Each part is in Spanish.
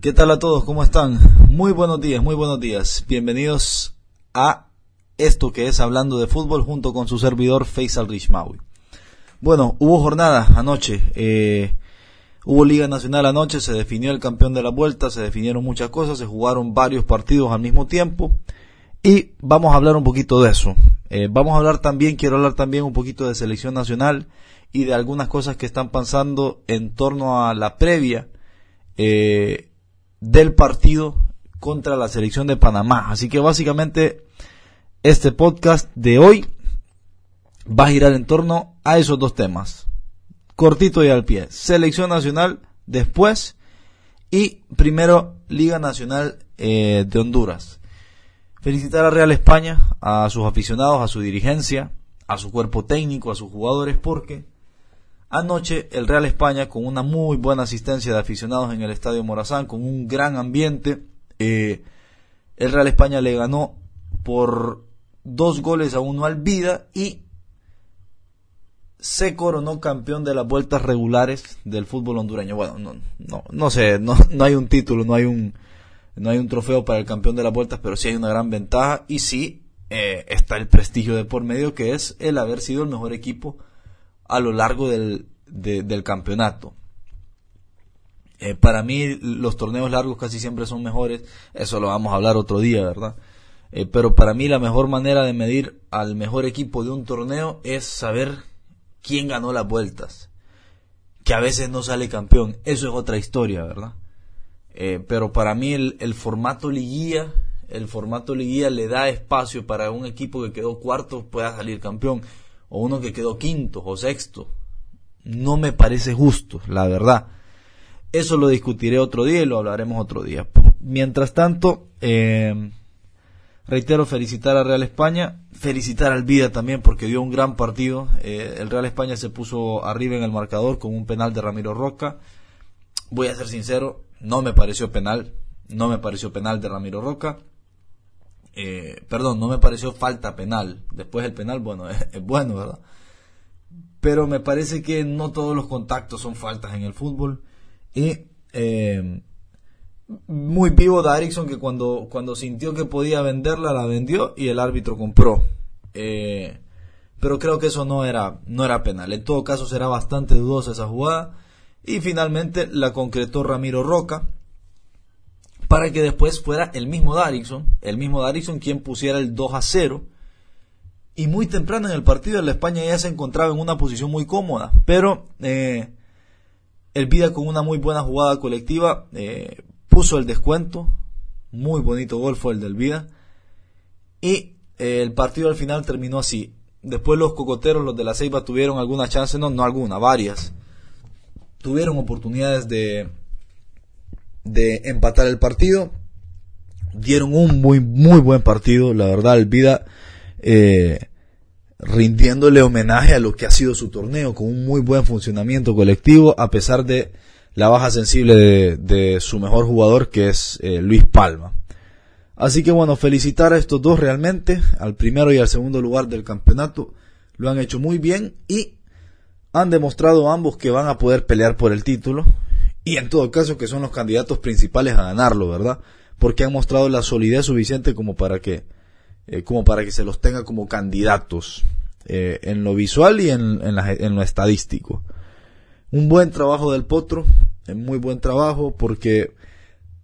¿Qué tal a todos? ¿Cómo están? Muy buenos días, muy buenos días. Bienvenidos a esto que es Hablando de Fútbol junto con su servidor Faisal Rishmawi. Bueno, hubo jornada anoche. Eh, hubo Liga Nacional anoche, se definió el campeón de la vuelta, se definieron muchas cosas, se jugaron varios partidos al mismo tiempo. Y vamos a hablar un poquito de eso. Eh, vamos a hablar también, quiero hablar también un poquito de selección nacional y de algunas cosas que están pasando en torno a la previa eh, del partido contra la selección de Panamá. Así que básicamente este podcast de hoy va a girar en torno a esos dos temas. Cortito y al pie. Selección nacional después y primero Liga Nacional eh, de Honduras. Felicitar a Real España, a sus aficionados, a su dirigencia, a su cuerpo técnico, a sus jugadores, porque anoche el Real España, con una muy buena asistencia de aficionados en el Estadio Morazán, con un gran ambiente, eh, el Real España le ganó por dos goles a uno al Vida y se coronó campeón de las vueltas regulares del fútbol hondureño. Bueno, no, no, no sé, no, no hay un título, no hay un, no hay un trofeo para el campeón de las vueltas, pero sí hay una gran ventaja y sí eh, está el prestigio de por medio que es el haber sido el mejor equipo a lo largo del, del campeonato. Eh, para mí los torneos largos casi siempre son mejores, eso lo vamos a hablar otro día, ¿verdad? Eh, pero para mí la mejor manera de medir al mejor equipo de un torneo es saber quién ganó las vueltas. Que a veces no sale campeón, eso es otra historia, ¿verdad? Eh, pero para mí el, el, formato liguilla, el formato liguilla le da espacio para un equipo que quedó cuarto pueda salir campeón, o uno que quedó quinto o sexto. No me parece justo, la verdad. Eso lo discutiré otro día y lo hablaremos otro día. Mientras tanto, eh, Reitero, felicitar a Real España, felicitar al Vida también porque dio un gran partido. Eh, el Real España se puso arriba en el marcador con un penal de Ramiro Roca. Voy a ser sincero, no me pareció penal, no me pareció penal de Ramiro Roca. Eh, perdón, no me pareció falta penal. Después el penal, bueno, es, bueno, ¿verdad? Pero me parece que no todos los contactos son faltas en el fútbol. Y eh, muy vivo de Erickson que cuando, cuando sintió que podía venderla, la vendió y el árbitro compró. Eh, pero creo que eso no era, no era penal. En todo caso será bastante dudosa esa jugada. Y finalmente la concretó Ramiro Roca para que después fuera el mismo Darixon, el mismo Darixon quien pusiera el 2 a 0. Y muy temprano en el partido la España ya se encontraba en una posición muy cómoda, pero eh, el Vida con una muy buena jugada colectiva eh, puso el descuento, muy bonito gol fue el del Vida, y eh, el partido al final terminó así. Después los cocoteros, los de la Ceiba, tuvieron alguna chance, no, no alguna, varias. Tuvieron oportunidades de, de empatar el partido. Dieron un muy, muy buen partido, la verdad, el Vida, eh, rindiéndole homenaje a lo que ha sido su torneo, con un muy buen funcionamiento colectivo, a pesar de la baja sensible de, su mejor jugador que es eh, Luis Palma. Así que bueno, felicitar a estos dos realmente, al primero y al segundo lugar del campeonato, lo han hecho muy bien y han demostrado ambos que van a poder pelear por el título y en todo caso que son los candidatos principales a ganarlo, ¿verdad? Porque han mostrado la solidez suficiente como para que eh, como para que se los tenga como candidatos eh, en lo visual y en, en, la, en lo estadístico un buen trabajo del Potro, muy buen trabajo porque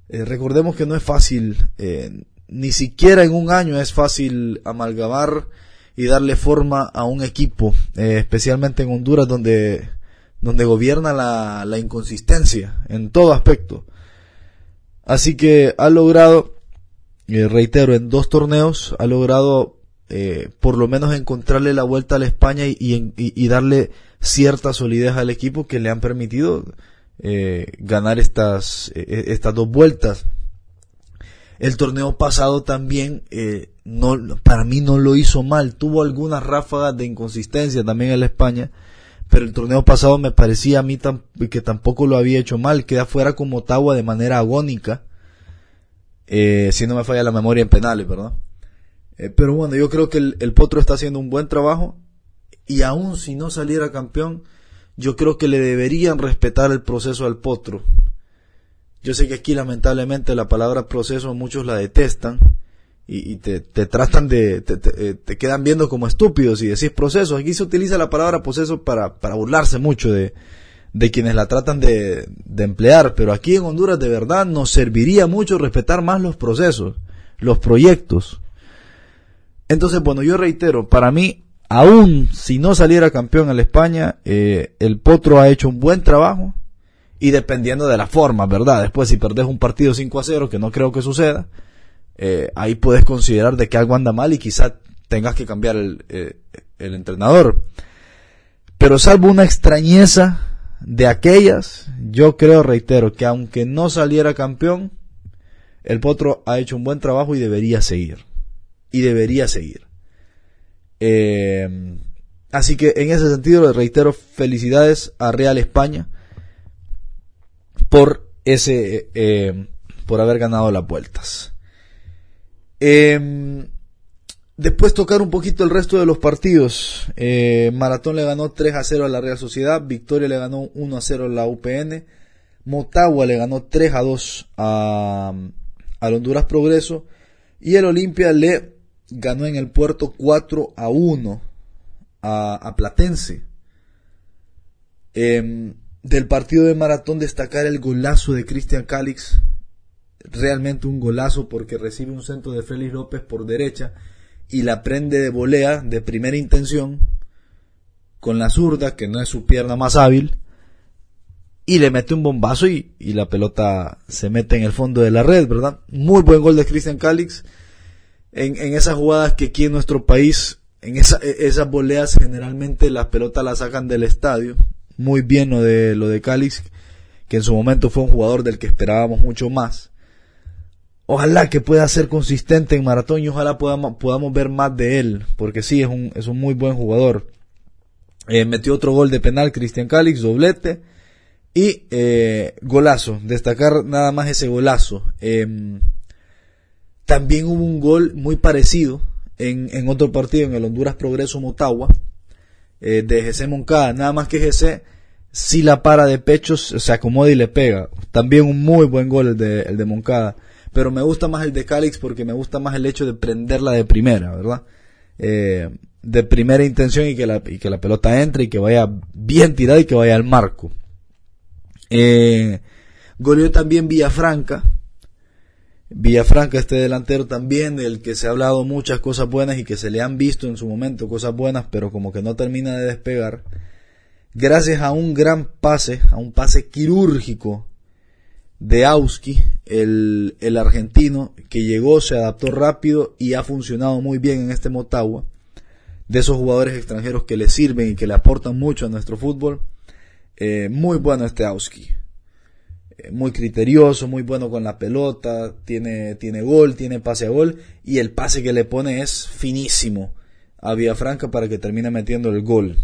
eh, recordemos que no es fácil, eh, ni siquiera en un año es fácil amalgamar y darle forma a un equipo, eh, especialmente en Honduras donde, donde gobierna la, inconsistencia en todo aspecto. Así que ha logrado, reitero, en dos torneos ha logrado por lo menos encontrarle la vuelta a la España y, darle cierta solidez al equipo que le han permitido eh, ganar estas, eh, estas dos vueltas. El torneo pasado también, eh, no, para mí no lo hizo mal. Tuvo algunas ráfagas de inconsistencia también en la España, pero el torneo pasado me parecía a mí que tampoco lo había hecho mal. Queda fuera como Ottawa de manera agónica, eh, si no me falla la memoria en penales, ¿verdad? Eh, pero bueno, yo creo que el, el Potro está haciendo un buen trabajo y aun si no saliera campeón, yo creo que le deberían respetar el proceso al Potro. Yo sé que aquí lamentablemente la palabra proceso muchos la detestan y, te, tratan de, eh, te, quedan viendo como estúpidos y decís proceso. Aquí se utiliza la palabra proceso para, para burlarse mucho de, de quienes la tratan de, de emplear, pero aquí en Honduras de verdad nos serviría mucho respetar más los procesos, los proyectos. Entonces, bueno, yo reitero, para mí, aún si no saliera campeón en la España, eh, el Potro ha hecho un buen trabajo y dependiendo de la forma, ¿verdad? Después si perdés un partido 5 a 0, que no creo que suceda, eh, ahí puedes considerar de que algo anda mal y quizá tengas que cambiar el, eh, el entrenador. Pero salvo una extrañeza de aquellas, yo creo, reitero, que aunque no saliera campeón, el Potro ha hecho un buen trabajo y debería seguir. Y debería seguir. Eh, así que en ese sentido reitero felicidades a Real España por ese, por haber ganado las vueltas. Em, después tocar un poquito el resto de los partidos. Eh, Maratón le ganó 3 a 0 a la Real Sociedad, Victoria le ganó 1 a 0 a la UPN, Motagua le ganó 3 a 2 a, al Honduras Progreso y el Olimpia le ganó en el puerto 4 a 1 a, Platense. Em, del partido de maratón destacar el golazo de Cristian Calix. Realmente un golazo porque recibe un centro de Félix López por derecha y la prende de volea de primera intención con la zurda, que no es su pierna más hábil, y le mete un bombazo y, la pelota se mete en el fondo de la red, ¿verdad? Muy buen gol de Cristian Calix en, en esas jugadas que aquí en nuestro país, en esa, esas voleas generalmente las pelotas las sacan del estadio, muy bien lo de, lo de Calix, que en su momento fue un jugador del que esperábamos mucho más. Ojalá que pueda ser consistente en maratón y ojalá podamos, podamos ver más de él, porque sí, es un, es un muy buen jugador. Eh, metió otro gol de penal Cristian Calix, doblete y eh, golazo, destacar nada más ese golazo. Em, también hubo un gol muy parecido en, en otro partido, en el Honduras Progreso Motagua, eh, de GC Moncada, nada más que GC si la para de pechos se acomoda y le pega. También un muy buen gol el de Moncada. Pero me gusta más el de Calix porque me gusta más el hecho de prenderla de primera, ¿verdad? Eh, de primera intención y que, la, y que la pelota entre y que vaya bien tirada y que vaya al marco. Eh, goleó también Villafranca. Villafranca, este delantero también, del que se ha hablado muchas cosas buenas y que se le han visto en su momento cosas buenas, pero como que no termina de despegar. Gracias a un gran pase, a un pase quirúrgico de Auski, el, el argentino, que llegó, se adaptó rápido y ha funcionado muy bien en este Motagua. De esos jugadores extranjeros que le sirven y que le aportan mucho a nuestro fútbol. Eh, muy bueno este Auski. Eh, muy criterioso, muy bueno con la pelota, tiene, tiene gol, tiene pase a gol y el pase que le pone es finísimo a Villafranca para que termine metiendo el gol.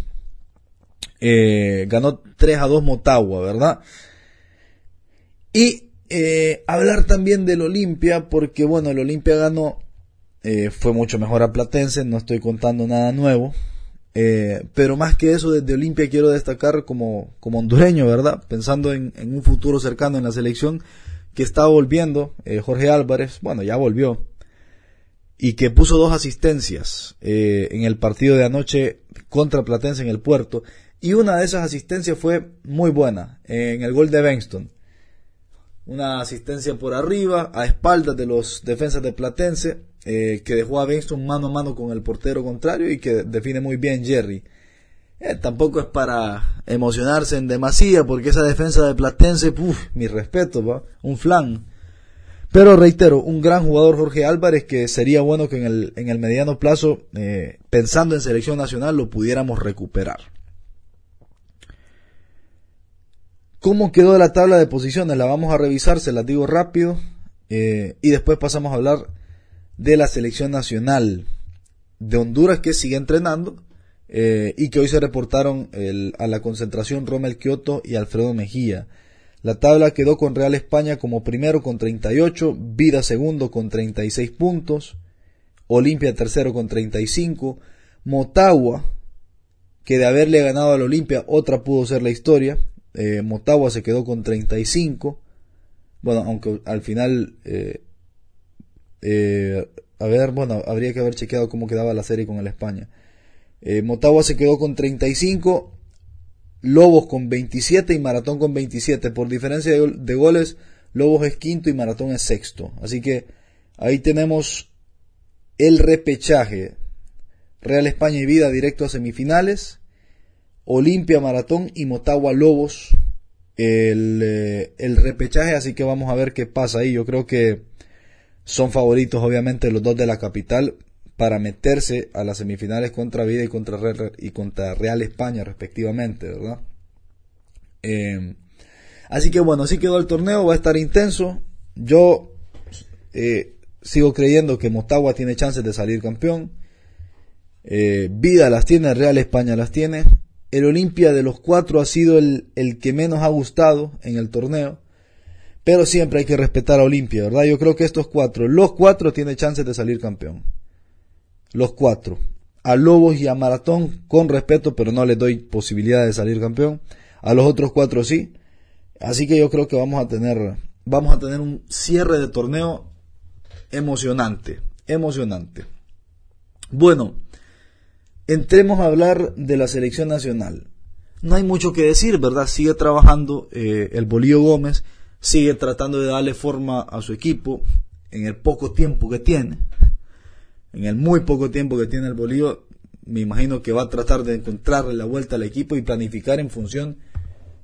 Eh, ganó 3 a 2 Motagua, ¿verdad? Y eh, hablar también del Olimpia, porque bueno, el Olimpia ganó, fue mucho mejor a Platense, no estoy contando nada nuevo, eh, pero más que eso, desde Olimpia quiero destacar como, como hondureño, ¿verdad? Pensando en, un futuro cercano en la selección, que está volviendo, eh, Jorge Álvarez, bueno, ya volvió, y que puso dos asistencias eh, en el partido de anoche contra Platense en el puerto, y una de esas asistencias fue muy buena, en el gol de Benston. Una asistencia por arriba, a espaldas de los defensas de Platense, eh, que dejó a Benston mano a mano con el portero contrario y que define muy bien Jerry. Eh, tampoco es para emocionarse en demasía porque esa defensa de Platense, uff, mi respeto, ¿va? un flan. Pero reitero, un gran jugador Jorge Álvarez que sería bueno que en el, en el mediano plazo, eh, pensando en selección nacional, lo pudiéramos recuperar. ¿Cómo quedó la tabla de posiciones? La vamos a revisar, se las digo rápido. y después pasamos a hablar de la selección nacional de Honduras que sigue entrenando eh, y que hoy se reportaron a la concentración Rommel Kioto y Alfredo Mejía. La tabla quedó con Real España como primero con 38, Vida segundo con 36 puntos, Olimpia tercero con 35, Motagua, que de haberle ganado al Olimpia otra pudo ser la historia, eh, Motagua se quedó con 35, Bueno, aunque al final, eh, eh, a ver, bueno, habría que haber chequeado cómo quedaba la serie con el España. Motagua se quedó con 35, Lobos con 27 y Maratón con 27. Por diferencia de, goles, Lobos es quinto y Maratón es sexto. Así que ahí tenemos el repechaje. Real España y Vida directo a semifinales. Olimpia Maratón y Motagua Lobos el, eh, el repechaje. Así que vamos a ver qué pasa ahí. Yo creo que son favoritos obviamente los dos de la capital para meterse a las semifinales contra Vida y contra Real, y contra Real España respectivamente, ¿verdad? Eh, así que bueno, así quedó el torneo, va a estar intenso. Yo eh, sigo creyendo que Motagua tiene chances de salir campeón. Eh, Vida las tiene, Real España las tiene. El Olimpia de los cuatro ha sido el, que menos ha gustado en el torneo. Pero siempre hay que respetar a Olimpia, ¿verdad? Yo creo que estos cuatro, los cuatro tienen chances de salir campeón los cuatro. A Lobos y a Maratón con respeto, pero no les doy posibilidad de salir campeón. A los otros cuatro sí. Así que yo creo que vamos a tener, vamos a tener un cierre de torneo emocionante, emocionante. Bueno, entremos a hablar de la selección nacional. No hay mucho que decir, ¿verdad? Sigue trabajando eh, el Bolío Gómez, sigue tratando de darle forma a su equipo en el poco tiempo que tiene en el muy poco tiempo que tiene el Bolívar, me imagino que va a tratar de encontrarle la vuelta al equipo y planificar en función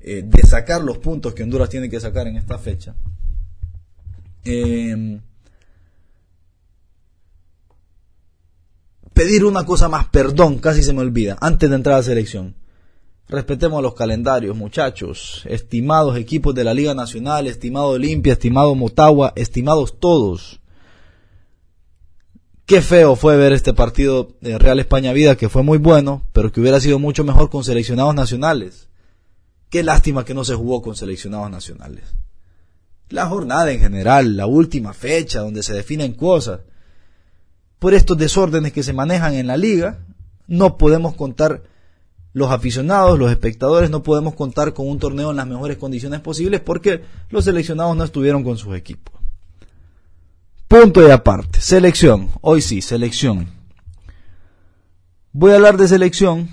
eh, de sacar los puntos que Honduras tiene que sacar en esta fecha. Em, pedir una cosa más, perdón, casi se me olvida, antes de entrar a la selección. Respetemos los calendarios, muchachos, estimados equipos de la Liga Nacional, estimado Olimpia, estimado Motagua, estimados todos. Qué feo fue ver este partido de Real España Vida, que fue muy bueno, pero que hubiera sido mucho mejor con seleccionados nacionales. Qué lástima que no se jugó con seleccionados nacionales. La jornada en general, la última fecha donde se definen cosas. Por estos desórdenes que se manejan en la liga, no podemos contar los aficionados, los espectadores, no podemos contar con un torneo en las mejores condiciones posibles porque los seleccionados no estuvieron con sus equipos. Punto y aparte. Selección. Hoy sí, selección. Voy a hablar de selección,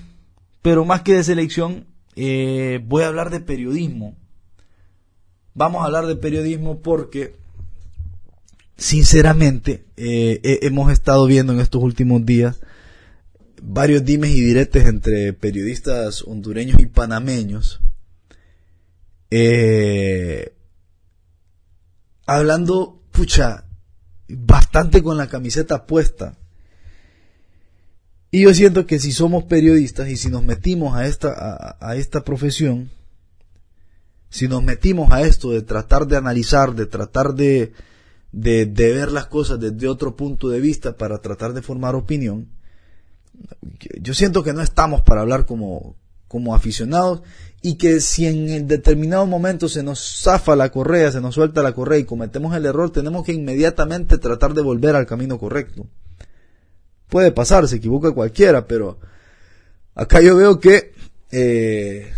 pero más que de selección, eh, voy a hablar de periodismo. Vamos a hablar de periodismo porque, sinceramente, eh, hemos estado viendo en estos últimos días varios dimes y diretes entre periodistas hondureños y panameños. Eh, hablando, pucha, bastante con la camiseta puesta. Y yo siento que si somos periodistas y si nos metimos a esta, a, esta profesión, si nos metimos a esto de tratar de analizar, de tratar de, de, ver las cosas desde otro punto de vista para tratar de formar opinión, yo siento que no estamos para hablar como, como aficionados y que si en determinado momento se nos zafa la correa, se nos suelta la correa y cometemos el error, tenemos que inmediatamente tratar de volver al camino correcto. Puede pasar, se equivoca cualquiera, pero acá yo veo que, eh,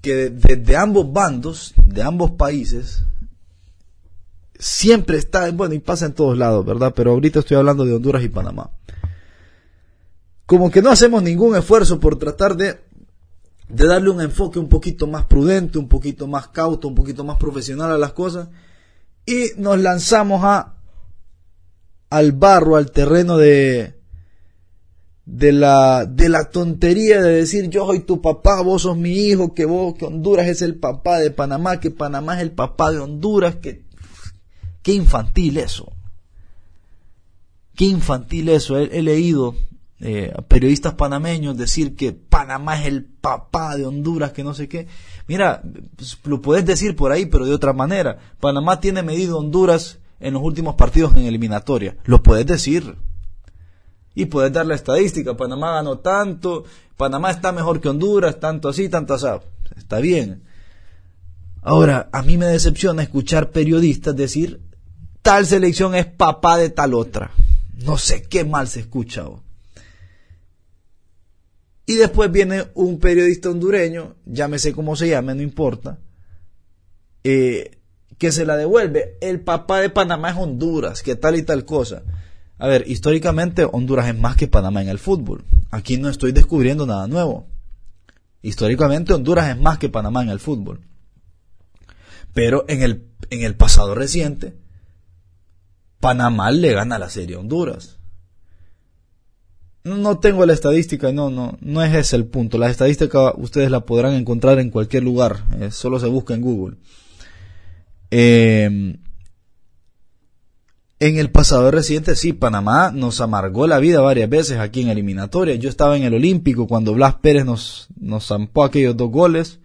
que de, ambos bandos, de ambos países, siempre está, bueno, y pasa en todos lados, ¿verdad? Pero ahorita estoy hablando de Honduras y Panamá. Como que no hacemos ningún esfuerzo por tratar de de darle un enfoque un poquito más prudente, un poquito más cauto, un poquito más profesional a las cosas y nos lanzamos a al barro, al terreno de de la de la tontería de decir yo soy tu papá, vos sos mi hijo, que vos que Honduras es el papá de Panamá, que Panamá es el papá de Honduras, que qué infantil eso. Qué infantil eso. he leído eh, periodistas panameños decir que Panamá es el papá de Honduras, que no sé qué. Mira, pues, lo puedes decir por ahí, pero de otra manera. Panamá tiene medido Honduras en los últimos partidos en eliminatoria. Lo puedes decir. Y puedes dar la estadística. Panamá ganó tanto, Panamá está mejor que Honduras, tanto así, tanto así. Está bien. Ahora, a mí me decepciona escuchar periodistas decir tal selección es papá de tal otra. No sé qué mal se escucha. Y después viene un periodista hondureño, llámese como se llame, no importa, eh, que se la devuelve. El papá de Panamá es Honduras, que tal y tal cosa. A ver, históricamente Honduras es más que Panamá en el fútbol. Aquí no estoy descubriendo nada nuevo. Históricamente Honduras es más que Panamá en el fútbol. Pero en el, en el pasado reciente, Panamá le gana la serie a Honduras. No tengo la estadística, no, no, no es ese el punto. La estadística ustedes la podrán encontrar en cualquier lugar, eh, solo se busca en Google. Eh, en el pasado reciente, sí, Panamá nos amargó la vida varias veces aquí en eliminatoria. Yo estaba en el Olímpico cuando Blas Pérez nos, nos zampó aquellos dos goles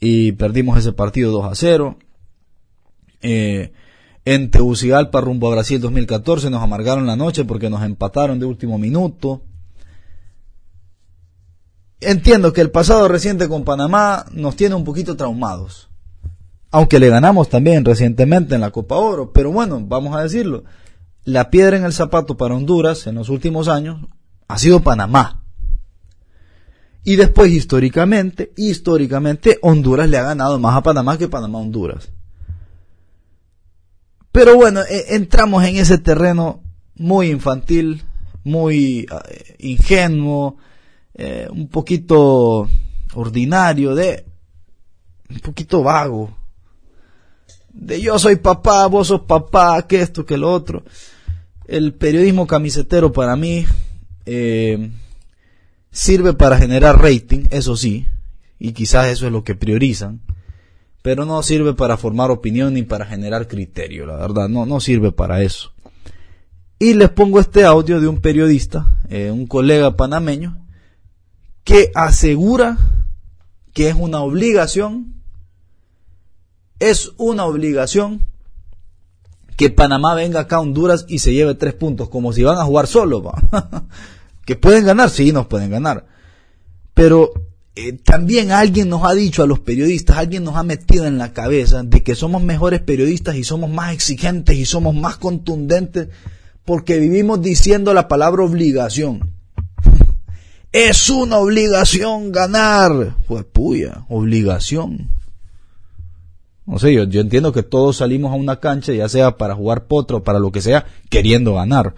y perdimos ese partido 2 a 0. Eh, en Tegucigalpa rumbo a Brasil 2014 nos amargaron la noche porque nos empataron de último minuto. Entiendo que el pasado reciente con Panamá nos tiene un poquito traumados. Aunque le ganamos también recientemente en la Copa Oro. Pero bueno, vamos a decirlo. La piedra en el zapato para Honduras en los últimos años ha sido Panamá. Y después históricamente, históricamente Honduras le ha ganado más a Panamá que Panamá a Honduras. Pero bueno, e, entramos en ese terreno muy infantil, muy eh, ingenuo, eh, un poquito ordinario, de un poquito vago. De yo soy papá, vos sos papá, que esto, que lo otro. El periodismo camisetero para mí eh, sirve para generar rating, eso sí, y quizás eso es lo que priorizan pero no sirve para formar opinión ni para generar criterio, la verdad, no, no sirve para eso. Y les pongo este audio de un periodista, eh, un colega panameño, que asegura que es una obligación, es una obligación que Panamá venga acá a Honduras y se lleve tres puntos, como si van a jugar solo. que pueden ganar, sí, nos pueden ganar. Pero eh, también alguien nos ha dicho a los periodistas, alguien nos ha metido en la cabeza de que somos mejores periodistas y somos más exigentes y somos más contundentes porque vivimos diciendo la palabra obligación. Es una obligación ganar. Pues puya, obligación. No sé, yo, yo entiendo que todos salimos a una cancha, ya sea para jugar potro para lo que sea, queriendo ganar.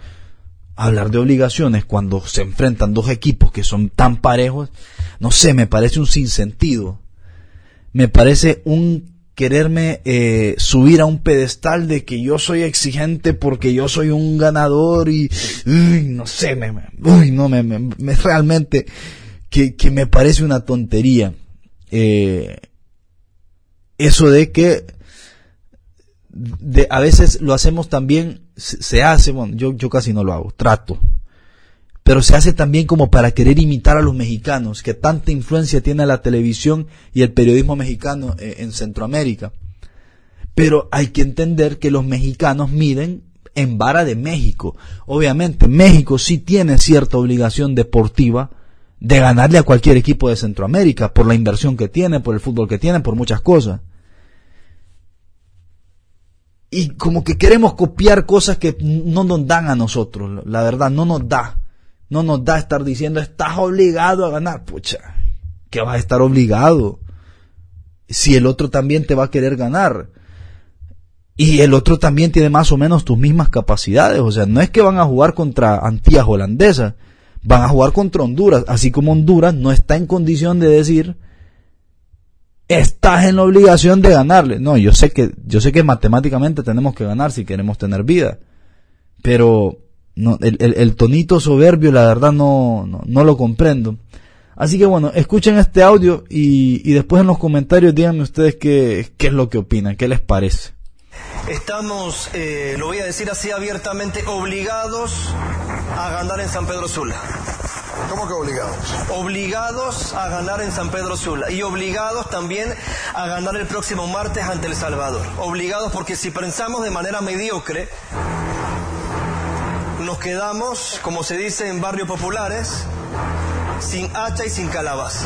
Hablar de obligaciones cuando se enfrentan dos equipos que son tan parejos, no sé, me parece un sinsentido. Me parece un quererme eh, subir a un pedestal de que yo soy exigente porque yo soy un ganador y no sé, me, uy, no, me, me, realmente que, que, me parece una tontería. Eh, eso de que a veces lo hacemos también, se, se hace, bueno, yo, yo casi no lo hago, trato, pero se hace también como para querer imitar a los mexicanos, que tanta influencia tiene la televisión y el periodismo mexicano eh, en Centroamérica. Pero hay que entender que los mexicanos miden en vara de México. Obviamente, México sí tiene cierta obligación deportiva de ganarle a cualquier equipo de Centroamérica por la inversión que tiene, por el fútbol que tiene, por muchas cosas. Y como que queremos copiar cosas que no nos dan a nosotros, la verdad, no nos da no nos da estar diciendo estás obligado a ganar. Pucha, ¿qué vas a estar obligado? Si el otro también te va a querer ganar. Y el otro también tiene más o menos tus mismas capacidades. O sea, no es que van a jugar contra Antillas holandesas. Van a jugar contra Honduras. Así como Honduras no está en condición de decir estás en la obligación de ganarle. No, yo sé que, yo sé que matemáticamente tenemos que ganar si queremos tener vida. Pero no, el, el, tonito soberbio, la verdad, no, no, lo comprendo. Así que bueno, escuchen este audio y, y después en los comentarios díganme ustedes qué, qué es lo que opinan, qué les parece. Estamos, eh, lo voy a decir así abiertamente, obligados a ganar en San Pedro Sula. ¿Cómo que obligados? Obligados a ganar en San Pedro Sula y obligados también a ganar el próximo martes ante El Salvador. Obligados porque si pensamos de manera mediocre, nos quedamos, como se dice en barrios populares, sin hacha y sin calabaza.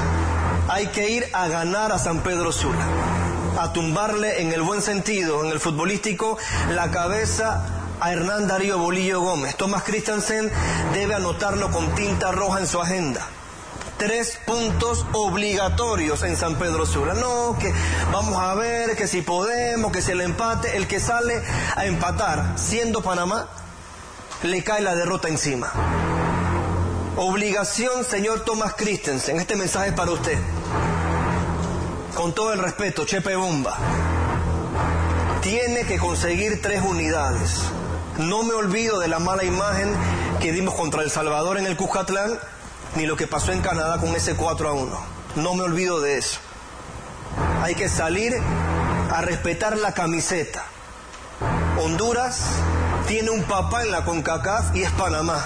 Hay que ir a ganar a San Pedro Sula, a tumbarle en el buen sentido, en el futbolístico, la cabeza a Hernán Darío Bolillo Gómez. Tomás Christensen debe anotarlo con tinta roja en su agenda. tres puntos obligatorios en San Pedro Sula. No, que vamos a ver que si podemos, que si el empate, el que sale a empatar siendo Panamá, le cae la derrota encima. Obligación, señor Thomas Christensen, este mensaje es para usted. Con todo el respeto, Chepe Bomba. Tiene que conseguir tres unidades. No me olvido de la mala imagen que dimos contra El Salvador en el Cuscatlán, ni lo que pasó en Canadá con ese 4 a 1. No me olvido de eso. Hay que salir a respetar la camiseta. Honduras tiene un papá en la CONCACAF y es Panamá.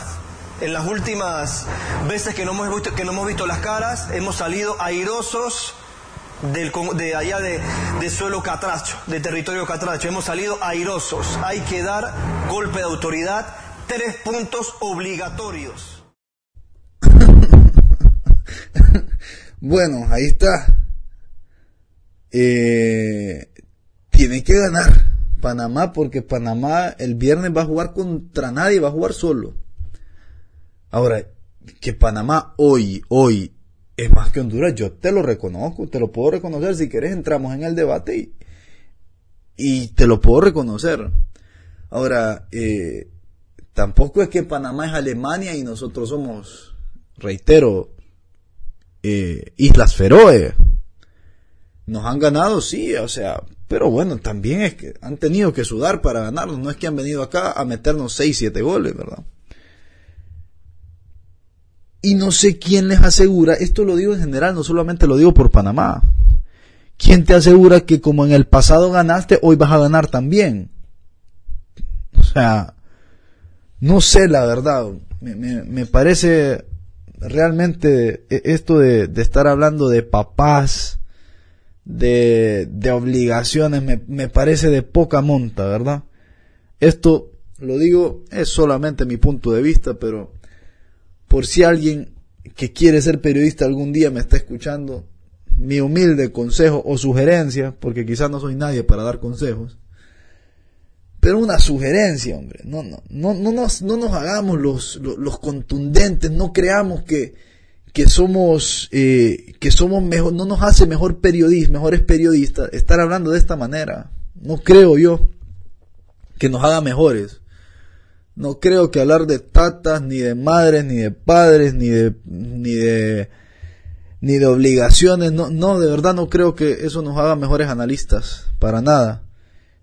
En las últimas veces que no hemos visto, las caras, hemos salido airosos del, de allá de, suelo catracho, de territorio catracho. Hemos salido airosos. Hay que dar golpe de autoridad, tres puntos obligatorios. bueno, ahí está. Eh, tiene que ganar Panamá porque Panamá el viernes va a jugar contra nadie, va a jugar solo. Ahora, que Panamá hoy, hoy es más que Honduras, yo te lo reconozco, te lo puedo reconocer, si quieres entramos en el debate y, y te lo puedo reconocer. Ahora, eh, tampoco es que Panamá es Alemania y nosotros somos, reitero, eh, Islas Feroe. Nos han ganado, sí, o sea, pero bueno, también es que han tenido que sudar para ganarnos, no es que han venido acá a meternos 6, 7 goles, ¿verdad? Y no sé quién les asegura, esto lo digo en general, no solamente lo digo por Panamá. ¿Quién te asegura que como en el pasado ganaste, hoy vas a ganar también? O sea, no sé la verdad. Me, me, me parece realmente esto de, de, estar hablando de papás, de, de obligaciones, me, me parece de poca monta, ¿verdad? Esto, lo digo, es solamente mi punto de vista, pero por si alguien que quiere ser periodista algún día me está escuchando, mi humilde consejo o sugerencia, porque quizás no soy nadie para dar consejos, pero una sugerencia, hombre, no, no, no, no, nos, no nos hagamos los, los, los contundentes, no creamos que, que somos, eh, que somos mejor, no nos hace mejor periodistas, mejores periodistas estar hablando de esta manera. No creo yo que nos haga mejores. No creo que hablar de tatas, ni de madres, ni de padres, ni de, ni de, ni de obligaciones, no, no, de verdad no creo que eso nos haga mejores analistas, para nada.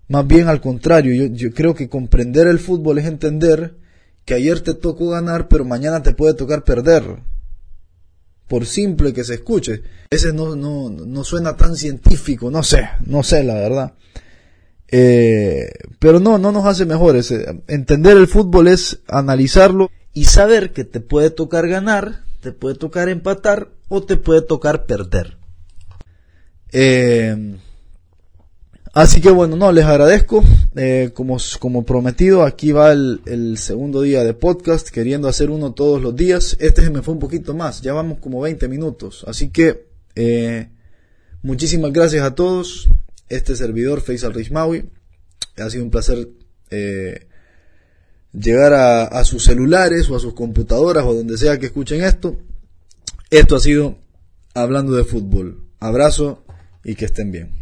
Más bien al contrario, yo, yo creo que comprender el fútbol es entender que ayer te tocó ganar, pero mañana te puede tocar perder. Por simple que se escuche. Ese no, no, no suena tan científico, no sé, no sé la verdad. Eh, pero no, no nos hace mejores. Entender el fútbol es analizarlo y saber que te puede tocar ganar, te puede tocar empatar o te puede tocar perder. Eh, así que bueno, no, les agradezco. Eh, como, como prometido, aquí va el, segundo día de podcast, queriendo hacer uno todos los días. Este se me fue un poquito más, ya vamos como 20 minutos. Así que muchísimas gracias a todos este servidor, Faisal Rishmawi. Ha sido un placer eh, llegar a, a, sus celulares o a sus computadoras o donde sea que escuchen esto. Esto ha sido Hablando de Fútbol. Abrazo y que estén bien.